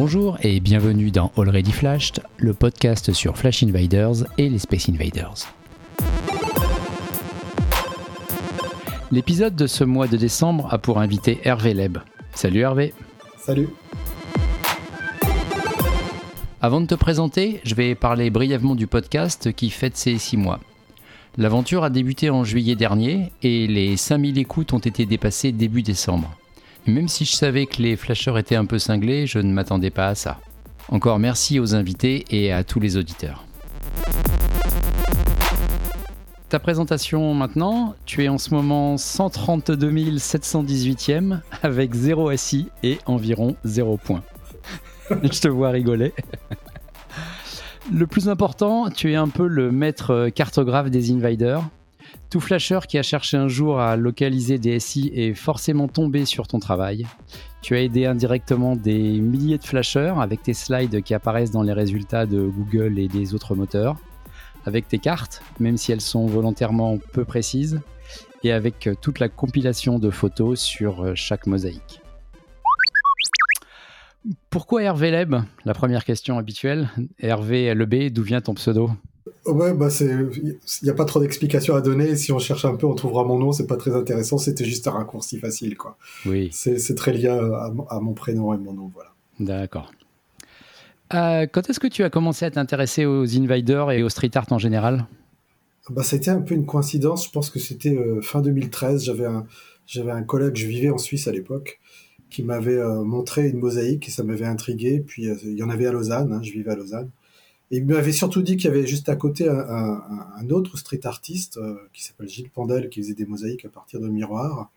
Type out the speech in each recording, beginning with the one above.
Bonjour et bienvenue dans Already Flashed, le podcast sur Flash Invaders et les Space Invaders. L'épisode de ce mois de décembre a pour invité Hervé Leb. Salut Hervé. Salut. Avant de te présenter, je vais parler brièvement du podcast qui fête ses 6 mois. L'aventure a débuté en juillet dernier et les 5000 écoutes ont été dépassées début décembre. Même si je savais que les flasheurs étaient un peu cinglés, je ne m'attendais pas à ça. Encore merci aux invités et à tous les auditeurs. Ta présentation maintenant, tu es en ce moment 132 718e avec 0 SI et environ 0 points. je te vois rigoler. Le plus important, tu es un peu le maître cartographe des invaders. Tout flasher qui a cherché un jour à localiser des SI est forcément tombé sur ton travail. Tu as aidé indirectement des milliers de flashers avec tes slides qui apparaissent dans les résultats de Google et des autres moteurs, avec tes cartes, même si elles sont volontairement peu précises, et avec toute la compilation de photos sur chaque mosaïque. Pourquoi Hervé Leb? La première question habituelle. Hervé LB, d'où vient ton pseudo? Ouais, bah c'est, il n'y a pas trop d'explications à donner. Si on cherche un peu, on trouvera mon nom. C'est pas très intéressant. C'était juste un raccourci facile, quoi. Oui. C'est très lié à, mon prénom et mon nom, voilà. D'accord. Euh, quand est-ce que tu as commencé à t'intéresser aux invaders et au street art en général? Bah, c'était un peu une coïncidence. Je pense que c'était euh, fin 2013. J'avais un, j'avais un collègue. Je vivais en Suisse à l'époque qui m'avait euh, montré une mosaïque et ça m'avait intrigué. Puis il y en avait à Lausanne. Hein, je vivais à Lausanne. Et il m'avait surtout dit qu'il y avait juste à côté un, un, autre street artiste euh, qui s'appelle Gilles Pandel qui faisait des mosaïques à partir de miroirs.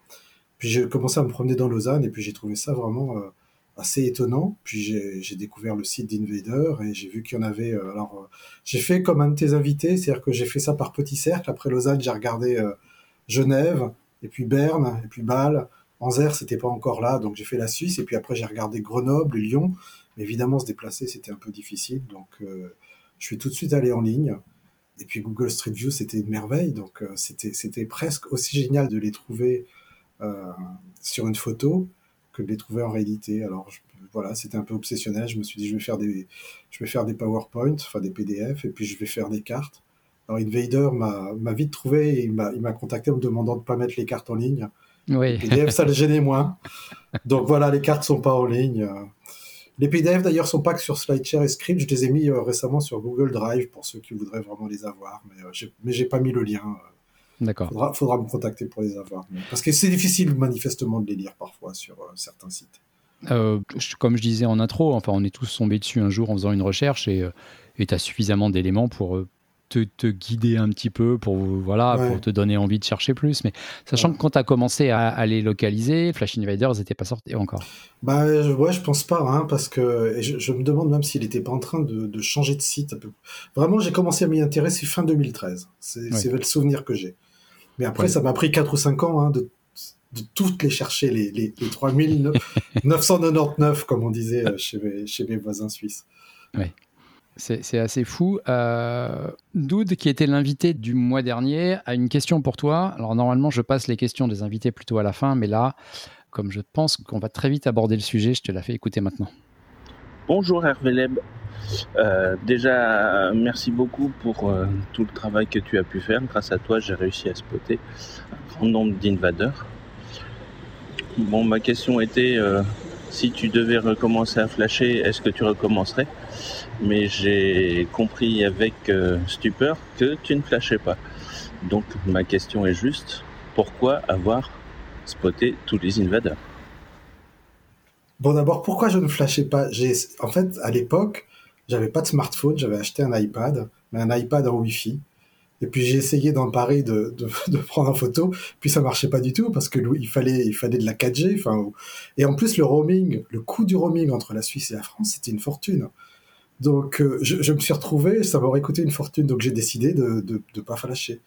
Puis j'ai commencé à me promener dans Lausanne et puis j'ai trouvé ça vraiment euh, assez étonnant. Puis j'ai découvert le site d'Invader et j'ai vu qu'il y en avait. Euh, alors j'ai fait comme un de tes invités, c'est-à-dire que j'ai fait ça par petits cercles. Après Lausanne, j'ai regardé Genève et puis Berne et puis Bâle. Anvers, c'était pas encore là, donc j'ai fait la Suisse et puis après j'ai regardé Grenoble, Lyon. Évidemment, se déplacer, c'était un peu difficile, donc je suis tout de suite allé en ligne. Et puis Google Street View, c'était une merveille. Donc euh, c'était presque aussi génial de les trouver euh, sur une photo que de les trouver en réalité. Alors voilà, c'était un peu obsessionnel. Je me suis dit, je vais faire des, je vais faire des PowerPoint, enfin des PDF, et puis je vais faire des cartes. Alors Invader m'a vite trouvé et il m'a contacté en me demandant de ne pas mettre les cartes en ligne. Oui. Les PDF, ça le gênait moins. Donc voilà, les cartes sont pas en ligne. Les PDF d'ailleurs sont pas que sur SlideShare et Script, je les ai mis euh, récemment sur Google Drive pour ceux qui voudraient vraiment les avoir, mais, euh, mais j'ai pas mis le lien. Euh. D'accord. Faudra, faudra, me contacter pour les avoir. Parce que c'est difficile manifestement de les lire parfois sur certains sites. comme je disais en intro, enfin, on est tous tombés dessus un jour en faisant une recherche et tu as suffisamment d'éléments pour te, guider un petit peu pour, voilà, pour te donner envie de chercher plus. Mais sachant que quand tu as commencé à, les localiser, Flash Invaders n'était pas sorti encore. Bah ouais, je pense pas, hein, parce que je, me demande même s'il n'était pas en train de, changer de site. Vraiment, j'ai commencé à m'y intéresser fin 2013. C'est le souvenir que j'ai. Mais après, ça m'a pris 4 ou 5 ans hein, de, toutes les chercher, les, les, 3999, comme on disait euh, chez mes, chez mes voisins suisses. Ouais. C'est assez fou. Euh, Doud, qui était l'invité du mois dernier, a une question pour toi. Alors normalement, je passe les questions des invités plutôt à la fin, mais là, comme je pense qu'on va très vite aborder le sujet, je te la fais écouter maintenant. Bonjour Hervé Leb. Euh, déjà, merci beaucoup pour euh, tout le travail que tu as pu faire. Grâce à toi, j'ai réussi à spotter un grand nombre d'invaders. Bon, ma question était si tu devais recommencer à flasher, est-ce que tu recommencerais? Mais j'ai compris avec euh, stupeur que tu ne flashais pas. Donc ma question est juste, pourquoi avoir spoté tous les invaders? Bon d'abord, pourquoi je ne flashais pas? En fait, à l'époque, j'avais pas de smartphone, j'avais acheté un iPad, mais un iPad en Wi-Fi. Et puis j'ai essayé dans Paris de, de, de, prendre en photo, puis ça marchait pas du tout parce que il fallait il fallait de la 4G. Enfin, et en plus le roaming, le coût du roaming entre la Suisse et la France, c'était une fortune. Donc euh, je, me suis retrouvé, ça m'aurait coûté une fortune, donc j'ai décidé de, de pas flasher.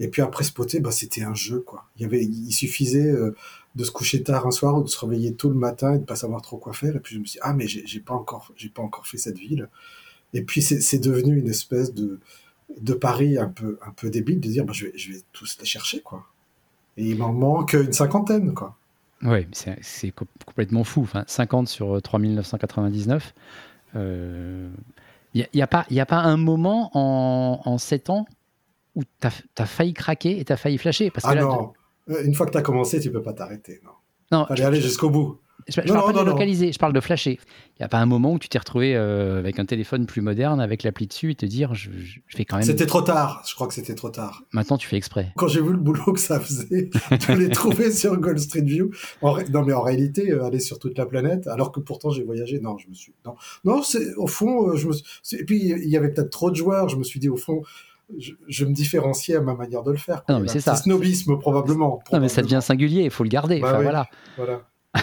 Et puis après spotter, bah c'était un jeu quoi. Il y avait, il suffisait euh, de se coucher tard un soir ou de se réveiller tôt le matin et de pas savoir trop quoi faire. Et puis je me suis dit, ah mais j'ai pas encore j'ai pas encore fait cette ville. Et puis c'est devenu une espèce de de Paris un peu, un peu débile de dire bah, je, vais, je vais tous les chercher, quoi. Et il m'en manque une cinquantaine, quoi. Oui, c'est complètement fou. Enfin, 50 sur 3999. Il n'y a, a, pas, a pas un moment en, en 7 ans où tu as, failli craquer et tu as failli flasher parce Ah non, une fois que tu as commencé, tu peux pas t'arrêter. Non. non Fallait aller jusqu'au bout. Je, ne parle pas de localiser, je parle de flasher. Il n'y a pas un moment où tu t'es retrouvé euh, avec un téléphone plus moderne, avec l'appli dessus, et te dire, je, fais quand même. C'était trop tard, je crois que c'était trop tard. Maintenant, tu fais exprès. Quand j'ai vu le boulot que ça faisait, de les trouver sur Gold Street View. Non, mais en réalité, euh, aller sur toute la planète, alors que pourtant j'ai voyagé, non, je me suis. Non, non c'est au fond, euh, je me. Et puis, il y avait peut-être trop de joueurs, je me suis dit, au fond. Je, me différenciais à ma manière de le faire. Non, mais c'est ça. snobisme, probablement, Non, mais ça devient singulier, il faut le garder. Bah voilà. Voilà.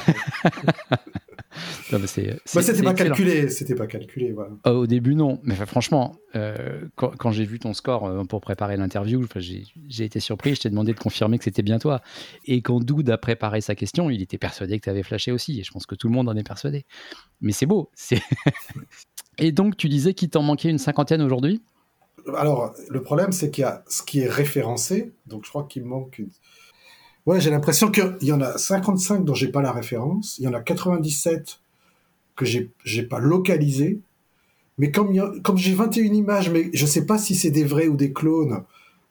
c'était pas calculé, c'était pas calculé. Voilà. Euh, au début, non. Mais franchement, euh, quand, j'ai vu ton score euh, pour préparer l'interview, j'ai été surpris. Je t'ai demandé de confirmer que c'était bien toi. Et quand Doud a préparé sa question, il était persuadé que tu avais flashé aussi. Et je pense que tout le monde en est persuadé. Mais c'est beau. et donc, tu disais qu'il t'en manquait une cinquantaine aujourd'hui? Alors, le problème, c'est qu'il y a ce qui est référencé. Donc, je crois qu'il manque une Ouais, j'ai l'impression qu'il y en a 55 dont j'ai pas la référence, il y en a 97 que j'ai j'ai pas localisé, mais comme comme j'ai 21 images, mais je sais pas si c'est des vrais ou des clones.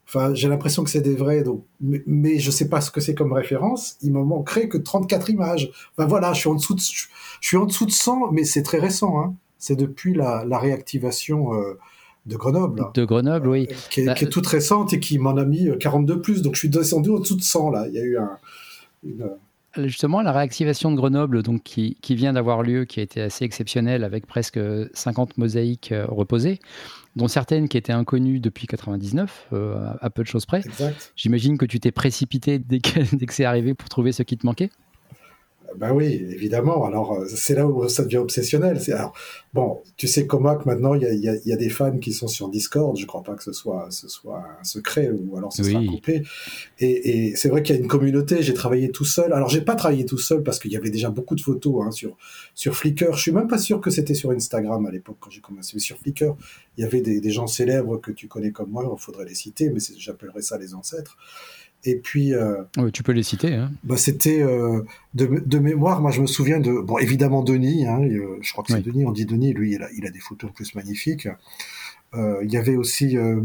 Enfin, j'ai l'impression que c'est des vrais, donc, mais, mais, je sais pas ce que c'est comme référence. Il me manquerait que 34 images. Enfin voilà, je suis en dessous de, je, suis en dessous de 100, mais c'est très récent. Hein. C'est depuis la, la réactivation euh, de Grenoble. De Grenoble, oui. Euh, qui, est, qui, est, toute récente et qui m'en a mis 42 euh, plus. Donc je suis descendu au-dessous de 100 là. Il y a eu un, une... Euh, justement, la réactivation de Grenoble, donc qui, qui vient d'avoir lieu, qui a été assez exceptionnelle, avec presque 50 mosaïques reposées, dont certaines qui étaient inconnues depuis 99, à peu de choses près. J'imagine que tu t'es précipité dès que, dès que c'est arrivé pour trouver ce qui te manquait. Ben oui, évidemment. Alors, euh, c'est là où ça devient obsessionnel. Alors, bon, tu sais Comac maintenant, il y a, y, a, y a, des fans qui sont sur Discord. Je crois pas que ce soit, ce soit un secret ou alors ce sera coupé. Et, et c'est vrai qu'il y a une communauté. J'ai travaillé tout seul. Alors, j'ai pas travaillé tout seul parce qu'il y avait déjà beaucoup de photos hein, sur sur Flickr. Je suis même pas sûr que c'était sur Instagram à l'époque quand j'ai commencé. Mais sur Flickr, il y avait des, des gens célèbres que tu connais comme moi. Il faudrait les citer, mais j'appellerais ça les ancêtres. Et puis. Euh, tu peux les citer. Hein. Bah, C'était euh, de, de, mémoire. Moi, je me souviens de. Bon, évidemment, Denis. Hein, euh, je crois que c'est Denis. On dit Denis. Lui, il a, il a des photos plus magnifiques. Euh, il y avait aussi euh,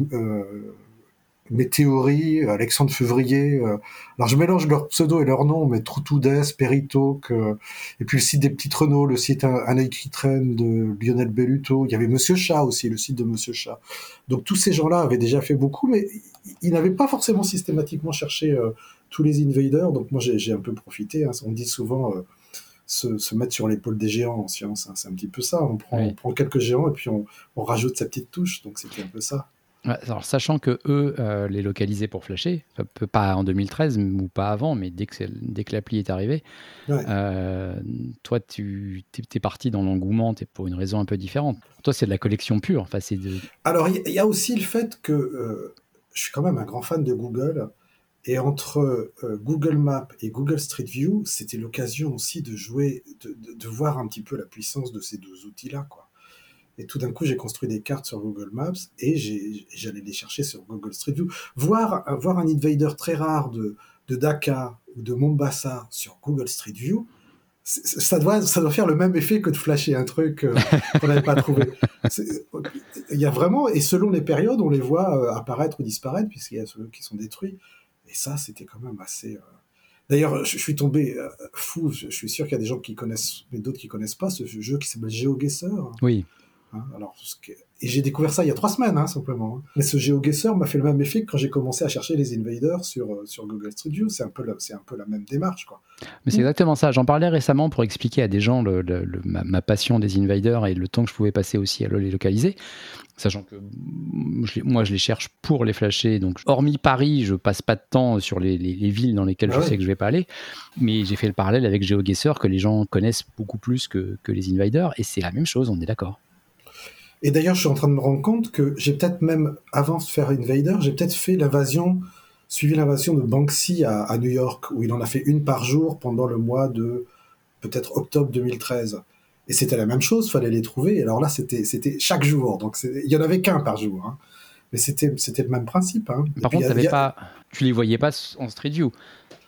mes théories, Alexandre Fevrier. Euh, alors je mélange leurs pseudo et leurs noms, mais Troutoudès, Peritoc, euh, et puis le site des Petites Renault, le site qui traîne de Lionel Belluto. Il y avait Monsieur Chat aussi, le site de Monsieur Chat. Donc tous ces gens-là avaient déjà fait beaucoup, mais ils n'avaient pas forcément systématiquement cherché euh, tous les invaders. Donc moi j'ai un peu profité. Hein. On dit souvent se, se, mettre sur l'épaule des géants en science. Hein. C'est un petit peu ça. On prend, on prend quelques géants et puis on, on rajoute sa petite touche. Donc c'était un peu ça. Alors, sachant que eux, euh, les localiser pour flasher, pas en 2013 ou pas avant, mais dès que, dès que l'appli est arrivée, euh, toi, tu es, parti dans l'engouement pour une raison un peu différente. Toi, c'est de la collection pure. Enfin, de... Alors, il y, a aussi le fait que euh, je suis quand même un grand fan de Google. Et entre Google Maps et Google Street View, c'était l'occasion aussi de jouer, de, de, de, voir un petit peu la puissance de ces deux outils-là. quoi. Et tout d'un coup, j'ai construit des cartes sur Google Maps et j'allais les chercher sur Google Street View. Voir, voir un invader très rare de, de Dhaka ou de Mombasa sur Google Street View, ça doit, ça doit faire le même effet que de flasher un truc euh, qu'on n'avait pas trouvé. Il y a vraiment, et selon les périodes, on les voit euh, apparaître ou disparaître, puisqu'il y a ceux qui sont détruits. Et ça, c'était quand même assez. Euh, d'ailleurs, je, suis tombé fou. Je, suis sûr qu'il y a des gens qui connaissent, mais d'autres qui connaissent pas ce jeu qui s'appelle GeoGuessr. Oui. Hein, alors, et j'ai découvert ça il y a trois semaines, hein, simplement. Hein. Mais ce GeoGuessr m'a fait le même effet que quand j'ai commencé à chercher les invaders sur, euh, sur Google Street View. C'est un, peu la, c'est un peu la même démarche. Quoi. Mais c'est exactement ça. J'en parlais récemment pour expliquer à des gens le, ma, passion des invaders et le temps que je pouvais passer aussi à les localiser. Sachant que moi, je les cherche pour les flasher. Donc, hormis Paris, je passe pas de temps sur les, les, villes dans lesquelles ah je sais que je vais pas aller. Mais j'ai fait le parallèle avec GeoGuessr que les gens connaissent beaucoup plus que, que les invaders. Et c'est la même chose, on est d'accord. Et d'ailleurs, je suis en train de me rendre compte que j'ai peut-être même, avant de faire Invader, j'ai peut-être fait l'invasion, suivi l'invasion de Banksy à, à, New York, où il en a fait une par jour pendant le mois de peut-être octobre 2013. Et c'était la même chose, fallait les trouver. Et alors là, c'était c'était chaque jour, donc il y en avait qu'un par jour. Hein. mais c'était c'était le même principe. Hein. Par contre, avais pas, tu les voyais pas en Street View.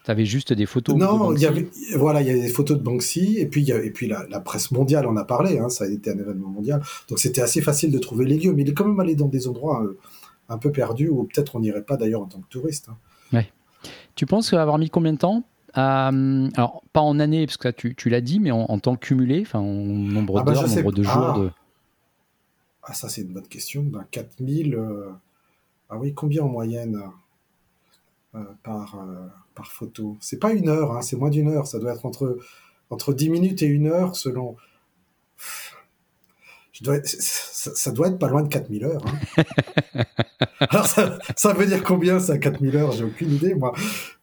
Tu avais juste des photos. Non, il y avait, voilà, il y a des photos de Banksy, et puis, il y a, et puis la, presse mondiale en a parlé, hein, ça a été un événement mondial. Donc c'était assez facile de trouver les lieux, mais il est quand même allé dans des endroits euh, un peu perdus où peut-être on n'irait pas d'ailleurs en tant que touriste. Hein. Ouais. Tu penses avoir mis combien de temps alors, pas en années, parce que tu, tu l'as dit, mais en, temps cumulé, enfin, en nombre ah bah, d'heures, nombre de jours ah. de... ah, ça, c'est une bonne question. Ben, 4000. Euh, ah oui, combien en moyenne euh, par, euh, par photo C'est pas une heure, hein, c'est moins d'une heure. Ça doit être entre, entre 10 minutes et une heure selon. Je dois ça, doit être pas loin de 4000 heures. Hein. Alors, ça, veut dire combien ça, 4000 heures? J'ai aucune idée, moi.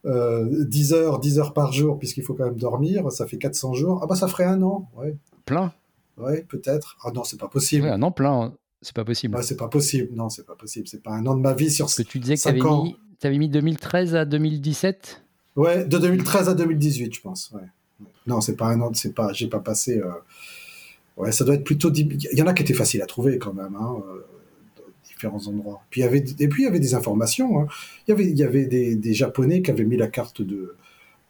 10 euh, heures, 10 heures par jour, puisqu'il faut quand même dormir, ça fait 400 jours. Ah bah ça ferait un an, ouais. Plein Ouais, peut-être. Ah non, c'est pas possible. un an plein, hein. C'est pas possible. c'est pas possible. Non, c'est pas possible. C'est pas un an de ma vie sur ce que tu disais que tu avais, mis, avais mis 2013 à 2017 Ouais, de 2013 à 2018, je pense. Ouais. Non, c'est pas un an, c'est pas, j'ai pas passé. Euh, ouais, ça doit être plutôt. Il y en a qui étaient faciles à trouver quand même. Hein. Euh, différents endroits. Puis il y avait, et puis il y avait des informations. Hein. Il y avait, il y avait des, des, Japonais qui avaient mis la carte de,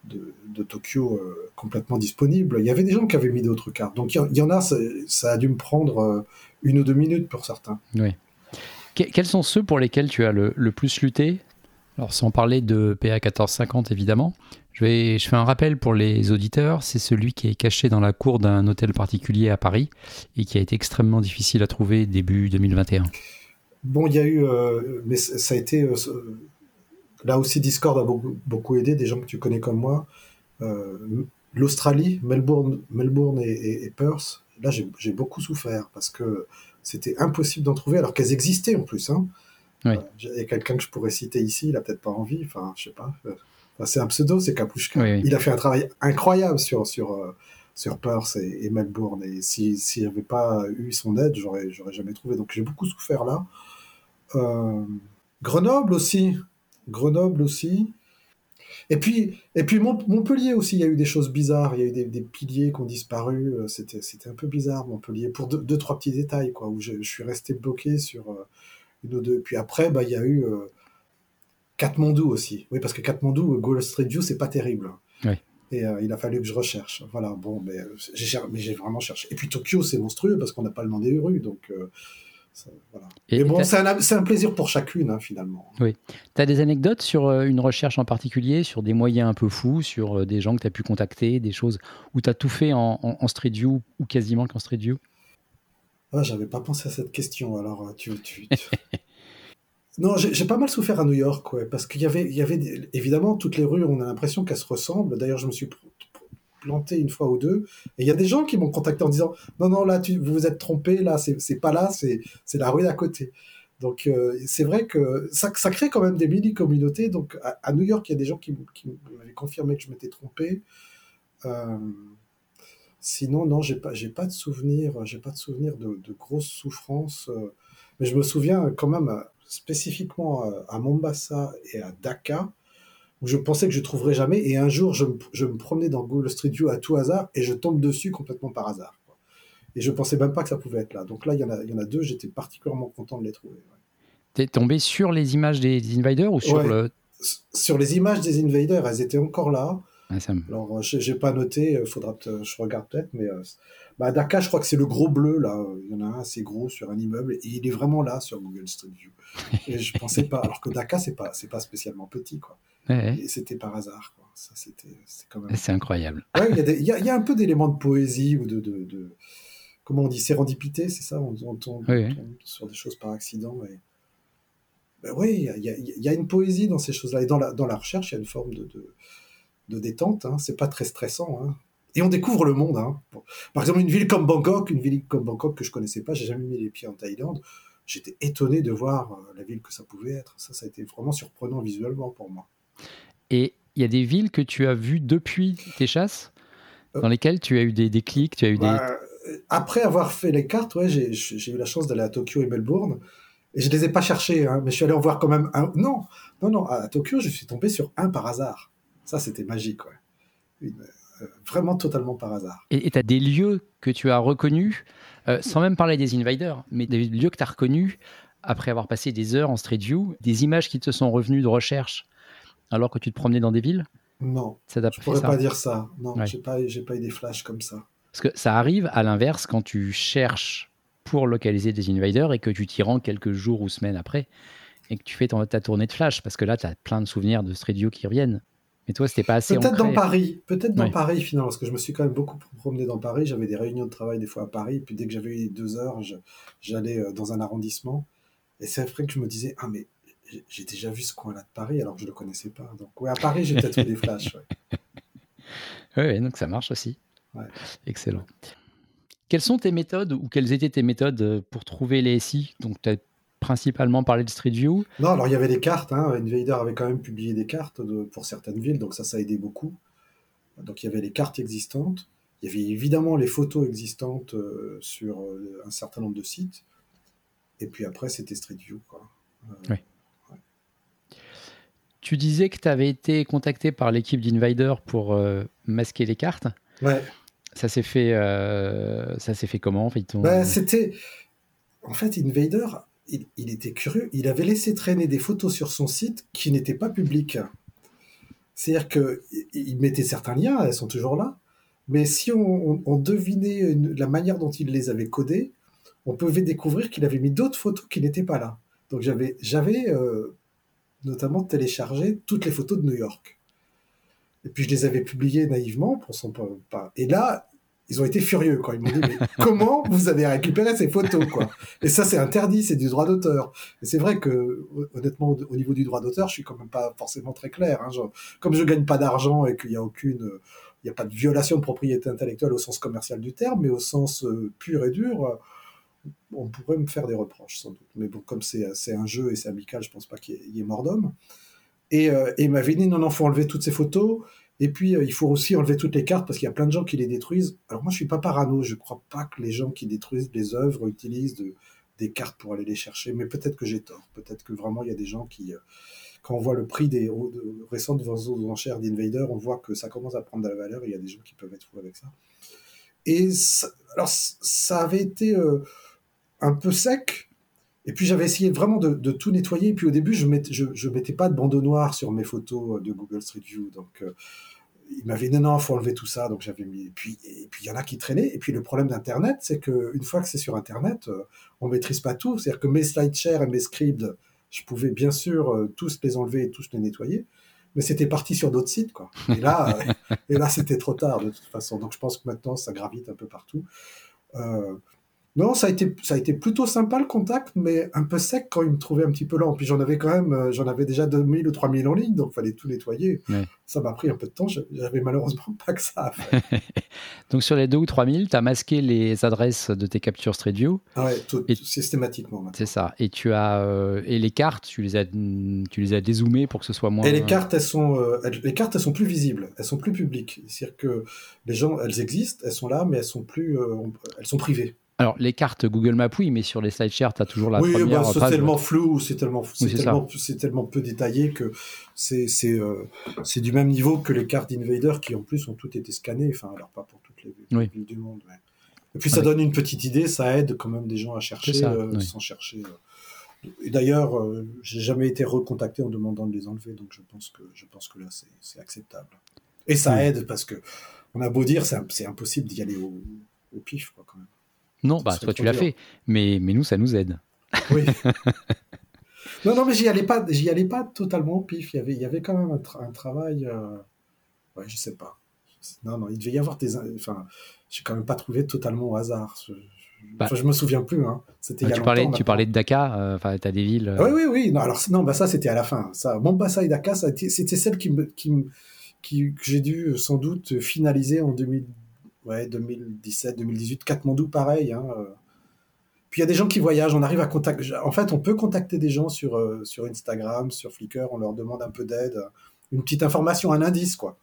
de, de Tokyo euh, complètement disponible. Il y avait des gens qui avaient mis d'autres cartes. Donc il y, en a, ça, a dû me prendre euh, une ou deux minutes pour certains. Oui. quels sont ceux pour lesquels tu as le, le plus lutté? Alors sans parler de PA 1450 évidemment. Je, vais, je fais un rappel pour les auditeurs, c'est celui qui est caché dans la cour d'un hôtel particulier à Paris et qui a été extrêmement difficile à trouver début 2021. Bon, il y a eu, euh, mais ça a été, euh, là aussi Discord a beaucoup, beaucoup, aidé, des gens que tu connais comme moi. Euh, L'Australie, Melbourne, Melbourne et, Perth, là j'ai beaucoup souffert parce que c'était impossible d'en trouver alors qu'elles existaient en plus. Hein. Il y a quelqu'un que je pourrais citer ici, il a peut-être pas envie, enfin je sais pas. c'est un pseudo, c'est Kapushka. Il a fait un travail incroyable sur, sur, sur Perth et, Melbourne. Et s'il n'y avait pas eu son aide, j'aurais, j'aurais jamais trouvé. Donc j'ai beaucoup souffert là. Euh, Grenoble aussi. Grenoble aussi. Et puis, et puis Montpellier aussi, il y a eu des choses bizarres. Il y a eu des, piliers qui ont disparu. Euh, c'était, c'était un peu bizarre, Montpellier, pour deux, trois petits détails, quoi, où je, suis resté bloqué sur euh, une ou deux. Puis après, bah, il y a eu Katmandou aussi. Oui, parce que Katmandou, Google Street View, c'est pas terrible. Et il a fallu que je recherche. Voilà, bon, mais j'ai, mais j'ai vraiment cherché. Et puis Tokyo, c'est monstrueux parce qu'on n'a pas le nom des rues. Donc, et bon, c'est un, plaisir pour chacune, hein, finalement. Oui. Tu as des anecdotes sur euh, une recherche en particulier, sur des moyens un peu fous, sur euh, des gens que tu as pu contacter, des choses où tu as tout fait en, Street View ou quasiment qu'en Street View? Ah, J'avais pas pensé à cette question. Alors, euh, tu. tu, non, j'ai pas mal souffert à New York, ouais, parce qu'il y avait, il y avait évidemment toutes les rues, on a l'impression qu'elles se ressemblent. D'ailleurs, je me suis planté une fois ou deux. Et il y a des gens qui m'ont contacté en disant non, non, là, tu, vous vous êtes trompé, là, c'est pas là, c'est la rue d'à côté. Donc euh, c'est vrai que ça, ça, crée quand même des mini-communautés. Donc à, New York, il y a des gens qui, m'avaient confirmé que je m'étais trompé. Euh, sinon, non, j'ai pas, pas de souvenir, j'ai pas de souvenir de, de grosses souffrances. Euh, mais je me souviens quand même spécifiquement à Mombasa et à Dhaka, où je pensais que je trouverais jamais. Et un jour, je me, promenais dans Google Street View à tout hasard et je tombe dessus complètement par hasard. Et je pensais même pas que ça pouvait être là. Donc là, il y en a, il y en a deux, j'étais particulièrement content de les trouver. Tu es tombé sur les images des Invaders ou sur le... Sur les images des Invaders, elles étaient encore là. Ah, Alors, j'ai pas noté, euh, faudra je regarde peut-être, mais euh, bah, Dakar, je crois que c'est le gros bleu là. Il y en a un assez gros sur un immeuble et il est vraiment là sur Google Street View. Et je pensais pas, alors que Dakar c'est pas, c'est pas spécialement petit quoi. Et c'était par hasard. Ça, c'était, c'est quand même. C'est incroyable. il y, y, a un peu d'éléments de poésie ou de, de, de, comment on dit, sérendipité, c'est ça? On, tombe, sur des choses par accident. Et... Ben oui, il y, y a, une poésie dans ces choses-là. Et dans la, dans la recherche, il y a une forme de, de, détente. Hein. C'est pas très stressant. Hein. Et on découvre le monde. Hein. Par exemple, une ville comme Bangkok, une ville comme Bangkok que je connaissais pas, j'ai jamais mis les pieds en Thaïlande. J'étais étonné de voir euh, la ville que ça pouvait être. Ça, ça a été vraiment surprenant visuellement pour moi. Et il y a des villes que tu as vues depuis tes chasses, euh. dans lesquelles tu as eu des déclics, tu as eu des... Bah, après avoir fait les cartes, ouais, j'ai eu la chance d'aller à Tokyo et Melbourne. Et je les ai pas cherchés, hein, mais je suis allé en voir quand même un. Non, non, non. À Tokyo, je suis tombé sur un par hasard. Ça, c'était magique, ouais. Euh, vraiment totalement par hasard. Et tu as des lieux que tu as reconnus, euh, sans même parler des invaders, mais des lieux que tu as reconnus après avoir passé des heures en Street View, des images qui te sont revenues de recherche alors que tu te promenais dans des villes? Non. Ça Je fait pourrais ça? pas dire ça. Non, Ouais. j'ai pas, j'ai pas eu des flashs comme ça. Parce que ça arrive à l'inverse quand tu cherches pour localiser des invaders et que tu t'y rends quelques jours ou semaines après et que tu fais ton- ta tournée de flash parce que là, tu as plein de souvenirs de Street View qui reviennent. Mais toi, c'était pas assez Peut-être dans Paris, peut-être dans Ouais. Paris finalement, parce que je me suis quand même beaucoup promené dans Paris. J'avais des réunions de travail des fois à Paris, puis dès que j'avais eu deux heures, j'allais euh, dans un arrondissement. Et c'est vrai que je me disais, ah mais j'ai- déjà vu ce coin-là de Paris alors que je le connaissais pas. Donc ouais, à Paris, j'ai peut-être eu des flashs. ouais. Ouais, donc ça marche aussi. Ouais. Excellent. Quelles sont tes méthodes ou quelles étaient tes méthodes euh, pour trouver les SI? Donc, tu as principalement parlé de Street View. Non, alors il y avait des cartes. Hein. Invader avait quand même publié des cartes de- pour certaines villes, donc ça, ça aidait beaucoup. Donc il y avait les cartes existantes. Il y avait évidemment les photos existantes euh, sur euh, un certain nombre de sites. Et puis après, c'était Street View. Quoi. Euh, Tu disais que tu avais été contacté par l'équipe d'Invader pour masquer les cartes. Ouais. Ça s'est fait, ça s'est fait comment en fait, Ben, c'était. En fait, Invader, il, était curieux. Il avait laissé traîner des photos sur son site qui n'étaient pas publiques. C'est-à-dire qu'il mettait certains liens, elles sont toujours là. Mais si on, devinait la manière dont il les avait codées, on pouvait découvrir qu'il avait mis d'autres photos qui n'étaient pas là. Donc j'avais, euh, notamment téléchargé toutes les photos de New York. Et puis je les avais publiées naïvement pour son Et là, ils ont été furieux quand ils m'ont dit mais comment vous avez récupéré ces photos quoi? Et ça c'est interdit, c'est du droit d'auteur. Et c'est vrai que honnêtement au- au niveau du droit d'auteur, je suis quand même pas forcément très clair. hein. Genre, comme je gagne pas d'argent et qu'il n'y a aucune, il n'y a pas de violation de propriété intellectuelle au sens commercial du terme, mais au sens euh, pur et dur. euh, on pourrait me faire des reproches sans doute. Mais bon, comme c'est un jeu et c'est amical, je pense pas qu'il y, ait- mort d'homme. Et, euh, et dit non, non, faut enlever toutes ces photos. Et puis, euh, il faut aussi enlever toutes les cartes parce qu'il y a plein de gens qui les détruisent. Alors moi, je suis pas parano. Je crois pas que les gens qui détruisent les œuvres utilisent de- des cartes pour aller les chercher. Mais peut-être que j'ai tort. Peut-être que vraiment, il y a des gens qui, euh, quand on voit le prix des de- récentes enchères d'Invader, on voit que ça commence à prendre de la valeur. Il y a des gens qui peuvent être fous avec ça. Et alors, ça avait été euh, un peu sec. Et puis j'avais essayé vraiment de, de tout nettoyer. Et puis au début, je mettais, je, je mettais pas de bandeau noir sur mes photos de Google Street View. Donc euh, il m'avait dit non, non, faut enlever tout ça. Donc j'avais mis. Et puis et puis il y en a qui traînaient. Et puis le problème d'Internet, c'est que une fois que c'est sur Internet, euh, on maîtrise pas tout. C'est-à-dire que mes SlideShare et mes scripts, je pouvais bien sûr euh, tous les enlever et tous les nettoyer. Mais c'était parti sur d'autres sites, quoi. Et là, euh, et là, c'était trop tard de toute façon. Donc je pense que maintenant, ça gravite un peu partout. Euh, non, ça a été, ça a été plutôt sympa le contact, mais un peu sec quand il me trouvait un petit peu lent. Puis j'en avais quand même, euh, j'en avais déjà 2000 ou 3000 en ligne, donc il fallait tout nettoyer. Ouais. Ça m'a pris un peu de temps. J'avais malheureusement pas que ça à faire. Donc sur les 2 ou 3000, tu as masqué les adresses de tes captures Street View. Ah ouais, tout, Et- systématiquement. C'est ça. Et tu as euh, et les cartes, tu les as tu les as dézoomées pour que ce soit moins. Et les cartes, elles sont, euh, elles- les cartes, elles sont plus visibles, elles sont plus publiques. C'est-à-dire que les gens, elles existent, elles sont là, mais elles sont plus, euh, elles sont privées. Alors les cartes Google Maps, oui, mais sur les slideshares, tu as toujours la oui, première bah, c'est tellement flou, c'est tellement, Oui, tellement, tellement peu détaillé que c'est, euh, du même niveau que les cartes d'Invader qui en plus ont toutes été scannées. Enfin, alors pas pour toutes les Oui. villes du monde. mais- Et puis ça donne une petite idée, ça aide quand même des gens à chercher ça, euh, sans chercher. euh. Et d'ailleurs, euh, j'ai jamais été recontacté en demandant de les enlever, donc je pense que, je pense que là c'est, acceptable. Et ça aide parce que on a beau dire, c'est impossible d'y aller au, au pif, quoi, quand même. Non, Ce bah toi tu l'as fait, mais mais nous ça nous aide. Oui. non, non, mais j'y allais pas, j'y allais pas totalement au pif. Il y avait, il y avait quand même un, tra- un travail. euh, Ouais, je sais pas. Non, non, il devait y avoir des. Enfin, j'ai quand même pas trouvé totalement au hasard. Je, Bah. enfin, je me souviens plus. Hein. C'était a tu parlais tu parlais de Dakar, euh, enfin tu as des villes. euh, Ah Oui, oui, oui. Non, alors non, bah ça c'était à la fin. Ça, Mombasa et Dakar, c'était celle qui me, qui me- qui, que j'ai dû euh, sans doute finaliser en 2000, ouais, 2017, 2018. Katmandou, pareil. Hein. euh. Puis il y a des gens qui voyagent. On arrive à contacter. En fait, on peut contacter des gens sur euh, sur Instagram, sur Flickr. On leur demande un peu d'aide, une petite information, un indice, quoi.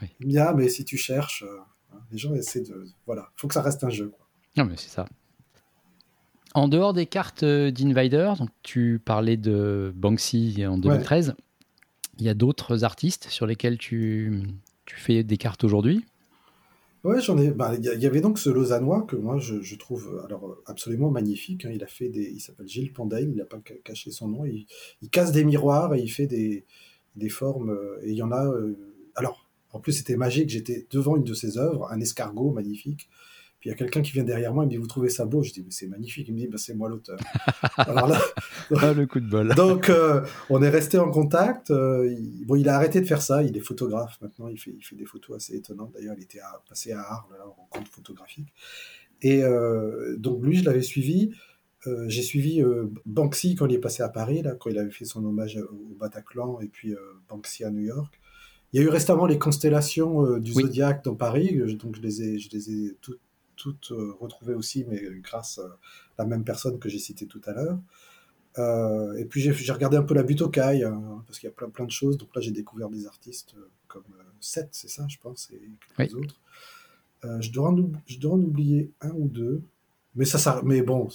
Oui. Ah, mais si tu cherches, euh, les gens essaient de. Voilà, faut que ça reste un jeu. Quoi. Non, mais c'est ça. En dehors des cartes d'Invader, donc tu parlais de Banksy en 2013, il y a d'autres artistes sur lesquels tu, tu fais des cartes aujourd'hui? J'en ai. Bah, il y, avait donc ce Lausannois que moi je, trouve alors absolument magnifique. Hein. Il a fait des. Il s'appelle Gilles Pandail. Il n'a pas caché son nom. Il, casse des miroirs et il fait des, des formes. Euh, et il y en a. Euh, alors, en plus, c'était magique. J'étais devant une de ses œuvres, un escargot magnifique. Puis il y a quelqu'un qui vient derrière moi, il me dit Vous trouvez ça beau? Je dis Mais c'est magnifique. Il me dit bah, C'est moi l'auteur. Alors là. Ah, le coup de bol. Donc, euh, on est resté en contact. Euh, il, bon, il a arrêté de faire ça. Il est photographe maintenant. Il fait, il fait des photos assez étonnantes. D'ailleurs, il était passé à Arles, là, en rencontre photographique. Et euh, donc, lui, je l'avais suivi. j'ai suivi Banksy quand il est passé à Paris, là, quand il avait fait son hommage au Bataclan, et puis Banksy à New York. Il y a eu récemment les constellations du Zodiac dans Paris, donc je les ai, je les ai toutes toutes euh, retrouvées aussi, mais grâce à la même personne que j'ai citée tout à l'heure. Euh, et puis j'ai regardé un peu la cailles, hein, parce qu'il y a plein, plein de choses. Donc là, j'ai découvert des artistes euh, comme Seth, c'est ça, je pense, et quelques autres. je, dois en, je dois en oublier un ou deux. Mais, ça, ça, mais bon,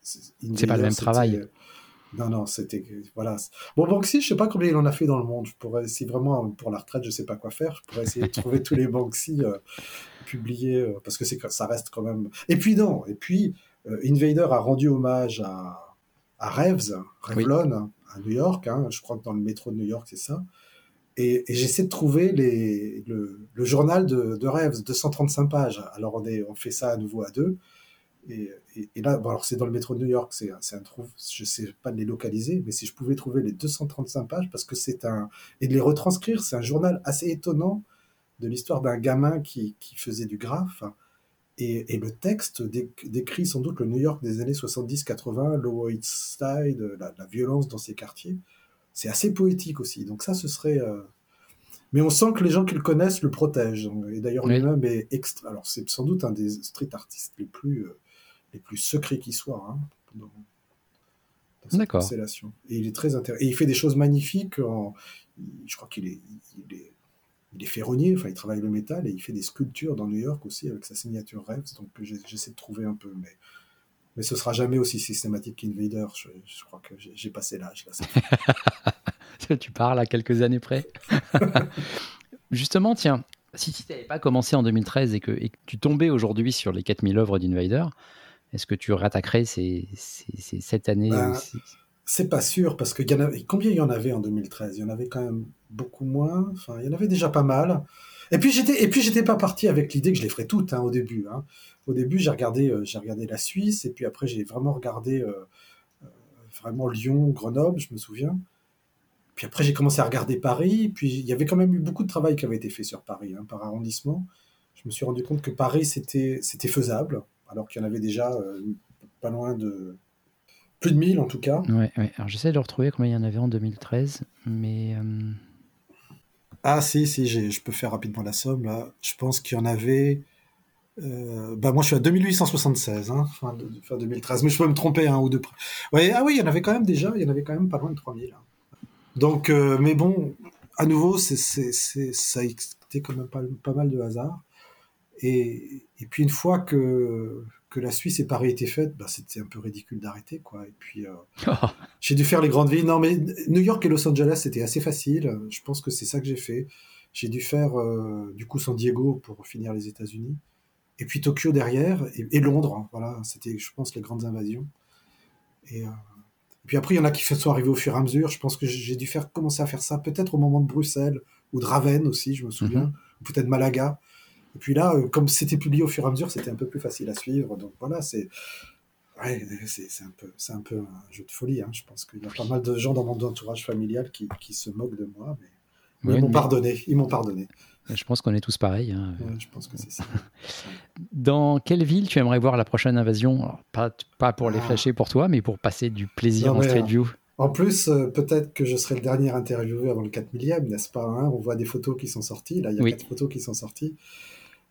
c'est pas le même travail. Non, non, c'était. Voilà. Bon, Banksy, je sais pas combien il en a fait dans le monde. Je pourrais, si vraiment pour la retraite, je sais pas quoi faire, je pourrais essayer de trouver tous les Banksy euh, publiés, euh, parce que c'est ça reste quand même. Et puis, non, et puis, Invader a rendu hommage à, à Reeves, Revlon, à New York. Hein, je crois que dans le métro de New York, c'est ça. Et, j'essaie de trouver les, le, journal de, de Reeves, 235 pages. Alors, on, est, on fait ça à nouveau à deux. Et, là, bon, alors c'est dans le métro de New York, c'est un trouve, je sais pas de les localiser, mais si je pouvais trouver les 235 pages, parce que c'est un, et de les retranscrire, c'est un journal assez étonnant de l'histoire d'un gamin qui, qui, faisait du graphe. Et, et le texte décrit sans doute le New York des années 70-80, Lower East Side, la, la, violence dans ces quartiers. C'est assez poétique aussi. Donc ça, ce serait. Euh, mais on sent que les gens qui le connaissent le protègent. Et d'ailleurs, lui-même est extra. Alors, c'est sans doute un des street artistes les plus euh, les plus secrets qui soient hein, dans, cette constellation. Et il est très intéressant. Et il fait des choses magnifiques. En, je crois qu'il est, il est, il est ferronnier, enfin il travaille le métal et il fait des sculptures dans New York aussi avec sa signature Rêves. Donc j'essaie de trouver un peu, mais mais ce sera jamais aussi systématique qu'Invader. Je, je crois que j'ai passé l'âge là. tu parles à quelques années près. Justement, tiens, si tu n'avais pas commencé en 2013 et que, et que tu tombais aujourd'hui sur les 4000 œuvres d'Invader, est-ce que tu rattaquerais ces, ces, cette année ben, C'est pas sûr, parce que y en combien il y en avait en 2013 Il y en avait quand même beaucoup moins. Enfin, il y en avait déjà pas mal. Et puis j'étais, et puis j'étais pas parti avec l'idée que je les ferais toutes hein, au début. Hein. Au début, j'ai regardé, euh, j'ai regardé la Suisse, et puis après j'ai vraiment regardé euh, euh, vraiment Lyon, Grenoble, je me souviens. Puis après j'ai commencé à regarder Paris. Puis il y avait quand même eu beaucoup de travail qui avait été fait sur Paris, hein, par arrondissement. Je me suis rendu compte que Paris c'était, c'était faisable alors qu'il y en avait déjà pas loin de plus de 1000 en tout cas. Ouais, Alors j'essaie de retrouver combien il y en avait en 2013, mais. Euh, ah si, si, je peux faire rapidement la somme là. Je pense qu'il y en avait. Euh, bah moi je suis à 2876, hein, fin, 2013, mais je peux me tromper un ou deux. Ouais, ah oui, il y en avait quand même déjà, il y en avait quand même pas loin de 3000. Hein. Donc, mais bon, à nouveau, c'est, ça a été quand même pas, pas mal de hasard. Et, et, puis une fois que, que la Suisse et Paris étaient faites, bah, c'était un peu ridicule d'arrêter. quoi. Et puis euh, j'ai dû faire les grandes villes. Non, mais New York et Los Angeles, c'était assez facile. Je pense que c'est ça que j'ai fait. J'ai dû faire euh, du coup San Diego pour finir les États-Unis. Et puis Tokyo derrière, et, Londres. Hein. voilà, c'était, je pense, les grandes invasions. Et, euh, et, puis après, il y en a qui sont arrivés au fur et à mesure. Je pense que j'ai dû faire commencer à faire ça peut-être au moment de Bruxelles ou de Ravenne aussi, je me souviens, mm-hmm. ou peut-être Malaga. Et puis là, euh, comme c'était publié au fur et à mesure, c'était un peu plus facile à suivre. Donc voilà, c'est ouais, c'est un peu c'est un peu un jeu de folie. Hein. Je pense qu'il y a pas mal de gens dans mon entourage familial qui, qui se moquent de moi, mais, ils m'ont pardonné. Ils m'ont pardonné. Je pense qu'on est tous pareils. Hein. je pense que c'est ça. Dans quelle ville tu aimerais voir la prochaine invasion? Pas, pas pour les ah. flasher pour toi, mais pour passer du plaisir en Street View en plus, euh, peut-être que je serai le dernier interviewé avant le 4 millième, n'est-ce pas hein? On voit des photos qui sont sorties. Là, il y a quatre photos qui sont sorties.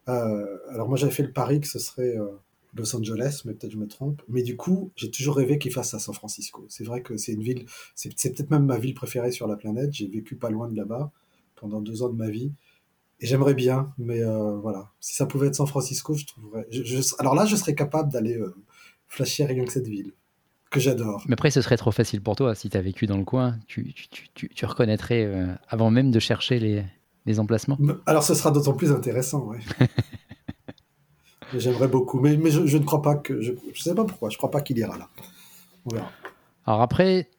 Euh, alors moi j'avais fait le pari que ce serait euh, Los Angeles, mais peut-être je me trompe. Mais du coup, j'ai toujours rêvé qu'il fasse à San Francisco. C'est vrai que c'est une ville, c'est peut-être même ma ville préférée sur la planète. J'ai vécu pas loin de là-bas pendant deux ans de ma vie. Et j'aimerais bien, mais euh, voilà. Si ça pouvait être San Francisco, je trouverais. alors là, je serais capable d'aller flasher rien que cette ville, que j'adore. Mais après, ce serait trop facile pour toi. Si tu as vécu dans le coin, tu, tu, tu, tu reconnaîtrais avant même de chercher les, les emplacements Alors ce sera d'autant plus intéressant, ouais. J'aimerais beaucoup, mais, mais je, ne crois pas que. Je ne sais pas pourquoi, je ne crois pas qu'il ira là. On verra. Alors après,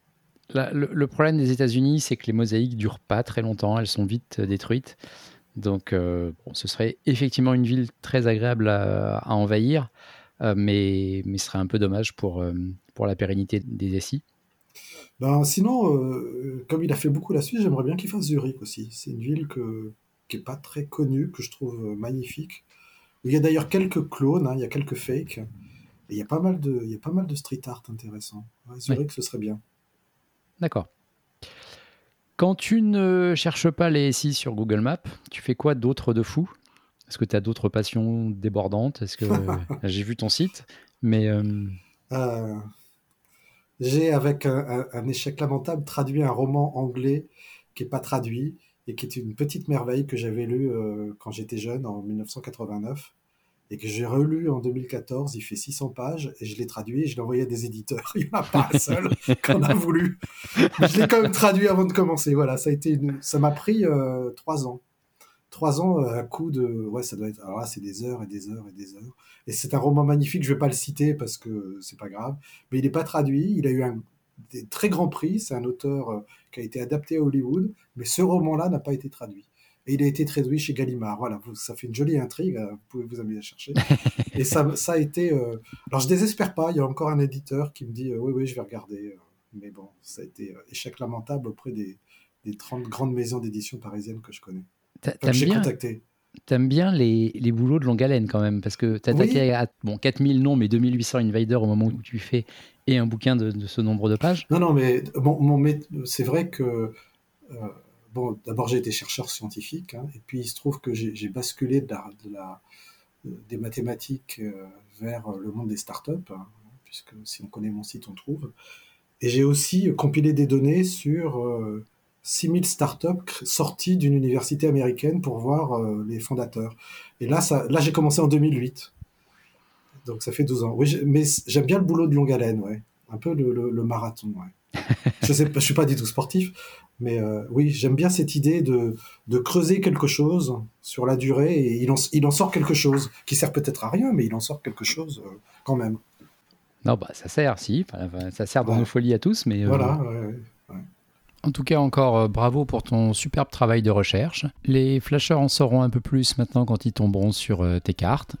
le, problème des États-Unis, c'est que les mosaïques durent pas très longtemps, elles sont vite détruites. Donc, euh, ce serait effectivement une ville très agréable à, envahir, euh, mais, mais ce serait un peu dommage pour, euh, pour la pérennité des SI. Ben, sinon, comme il a fait beaucoup la Suisse, j'aimerais bien qu'il fasse Zurich aussi. C'est une ville que, qui n'est pas très connue, que je trouve magnifique. Il y a d'ailleurs quelques clones, hein, il y a quelques fakes, et il y a pas mal de, il y a pas mal de street art intéressant. Zurich, ce serait bien. D'accord. Quand tu ne cherches pas les SI sur Google Maps, tu fais quoi d'autre de fou? Est-ce que tu as d'autres passions débordantes? Est-ce que j'ai vu ton site, mais euh, euh, j'ai avec un, échec lamentable traduit un roman anglais qui est pas traduit et qui est une petite merveille que j'avais lu euh, quand j'étais jeune en 1989 et que j'ai relu en 2014. Il fait 600 pages et je l'ai traduit et je l'ai envoyé à des éditeurs. Il n'y en a pas un seul qu'on a voulu. Je l'ai quand même traduit avant de commencer. Voilà, ça m'a pris euh, trois ans. Trois ans euh, à coup de, ouais, ça doit être, alors là, c'est des heures et des heures et des heures. Et c'est un roman magnifique. Je vais pas le citer parce que c'est pas grave. Mais il n'est pas traduit. Il a eu un des très grands prix. C'est un auteur euh, qui a été adapté à Hollywood. Mais ce roman-là n'a pas été traduit. Et il a été traduit chez Gallimard. Voilà, ça fait une jolie intrigue. Hein, vous pouvez vous amuser à chercher. et ça, ça a été. Euh, alors je désespère pas. Il y a encore un éditeur qui me dit euh, oui, oui, je vais regarder. Euh, mais bon, ça a été échec lamentable auprès des, des 30 grandes maisons d'édition parisiennes que je connais. J'ai contacté. T'aimes bien les, les, boulots de longue haleine quand même, parce que tu attaqué à bon, 4000 noms, mais 2800 invaders au moment où tu fais, et un bouquin de, ce nombre de pages. Non, non, mais bon, c'est vrai que d'abord j'ai été chercheur scientifique, hein, et puis il se trouve que j'ai basculé de la, des mathématiques euh, vers le monde des startups, hein, puisque si on connaît mon site, on trouve. Et j'ai aussi compilé des données sur 6000 euh, startups sorties d'une université américaine pour voir euh, les fondateurs. Et là, ça, là j'ai commencé en 2008. Donc ça fait 12 ans. Oui, mais j'aime bien le boulot de longue haleine, ouais. Un peu le, marathon, ouais. je sais je suis pas du tout sportif, mais euh, oui, j'aime bien cette idée de, de, creuser quelque chose sur la durée et il en, il en sort quelque chose qui sert peut-être à rien, mais il en sort quelque chose euh, quand même. Non, bah ça sert, si, ça sert dans nos folies à tous, mais. Voilà, En tout cas, encore bravo pour ton superbe travail de recherche. Les flasheurs en sauront un peu plus maintenant quand ils tomberont sur tes cartes.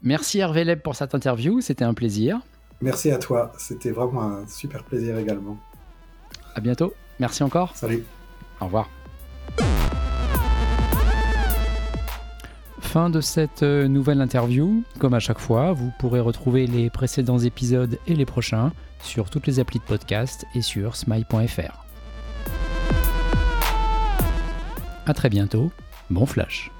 Merci Hervé Leb pour cette interview, c'était un plaisir. Merci à toi, c'était vraiment un super plaisir également. À bientôt. Merci encore. Salut. Au revoir. Fin de cette euh, nouvelle interview. Comme à chaque fois, vous pourrez retrouver les précédents épisodes et les prochains sur toutes les applis de podcast et sur smile.fr. A très bientôt. Bon flash.